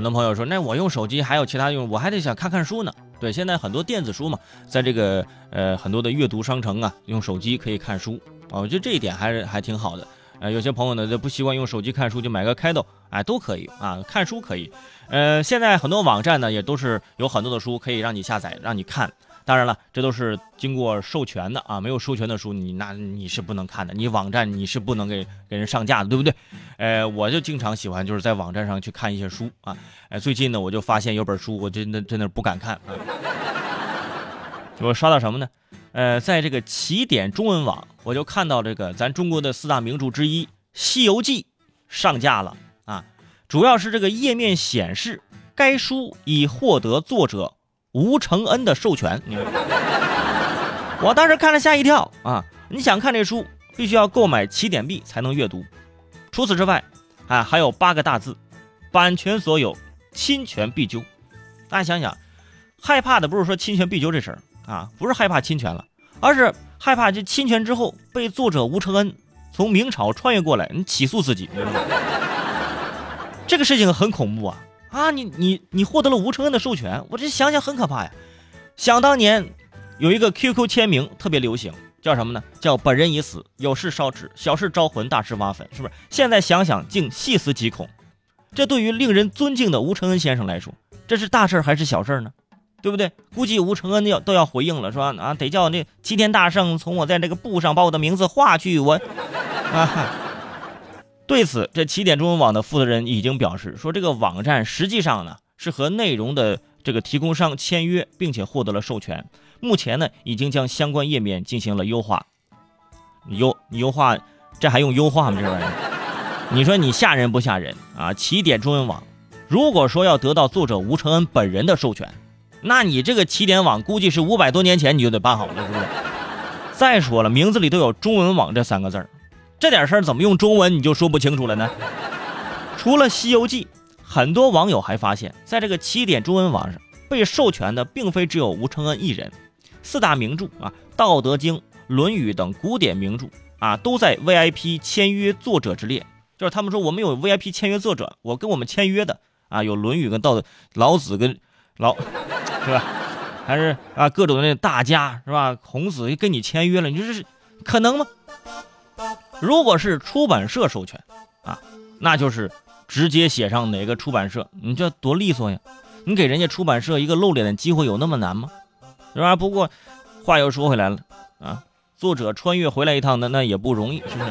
很多朋友说，那我用手机还有其他用，我还得想看看书呢。对，现在很多电子书嘛，在这个呃很多的阅读商城啊，用手机可以看书啊，我觉得这一点还是还挺好的。呃，有些朋友呢就不习惯用手机看书，就买个 Kindle，哎，都可以啊，看书可以。呃，现在很多网站呢也都是有很多的书可以让你下载，让你看。当然了，这都是经过授权的啊，没有授权的书你那你是不能看的，你网站你是不能给给人上架的，对不对？呃，我就经常喜欢就是在网站上去看一些书啊。哎，最近呢我就发现有本书，我真的真的不敢看。我刷到什么呢？呃，在这个起点中文网，我就看到这个咱中国的四大名著之一《西游记》上架了啊。主要是这个页面显示，该书已获得作者。吴承恩的授权，我当时看了吓一跳啊！你想看这书，必须要购买起点币才能阅读。除此之外，啊，还有八个大字：版权所有，侵权必究。大家想想，害怕的不是说侵权必究这事儿啊，不是害怕侵权了，而是害怕这侵权之后被作者吴承恩从明朝穿越过来，你起诉自己，这个事情很恐怖啊！啊，你你你获得了吴承恩的授权，我这想想很可怕呀。想当年有一个 QQ 签名特别流行，叫什么呢？叫“本人已死，有事烧纸，小事招魂，大事挖坟”，是不是？现在想想竟细思极恐。这对于令人尊敬的吴承恩先生来说，这是大事还是小事呢？对不对？估计吴承恩要都要回应了，说啊，得叫那齐天大圣从我在这个布上把我的名字划去，我 啊。对此，这起点中文网的负责人已经表示说，这个网站实际上呢是和内容的这个提供商签约，并且获得了授权。目前呢，已经将相关页面进行了优化。优优化，这还用优化吗？这玩意儿，你说你吓人不吓人啊？起点中文网，如果说要得到作者吴承恩本人的授权，那你这个起点网估计是五百多年前你就得办好了，是不是？再说了，名字里都有中文网这三个字儿。这点事儿怎么用中文你就说不清楚了呢？除了《西游记》，很多网友还发现，在这个起点中文网上被授权的并非只有吴承恩一人，四大名著啊，《道德经》《论语》等古典名著啊，都在 VIP 签约作者之列。就是他们说我们有 VIP 签约作者，我跟我们签约的啊，有《论语》跟《道德》，老子跟老是吧？还是啊各种那大家是吧？孔子跟你签约了，你说这是可能吗？如果是出版社授权，啊，那就是直接写上哪个出版社，你这多利索呀！你给人家出版社一个露脸的机会，有那么难吗？是吧？不过话又说回来了，啊，作者穿越回来一趟，那那也不容易，是不是？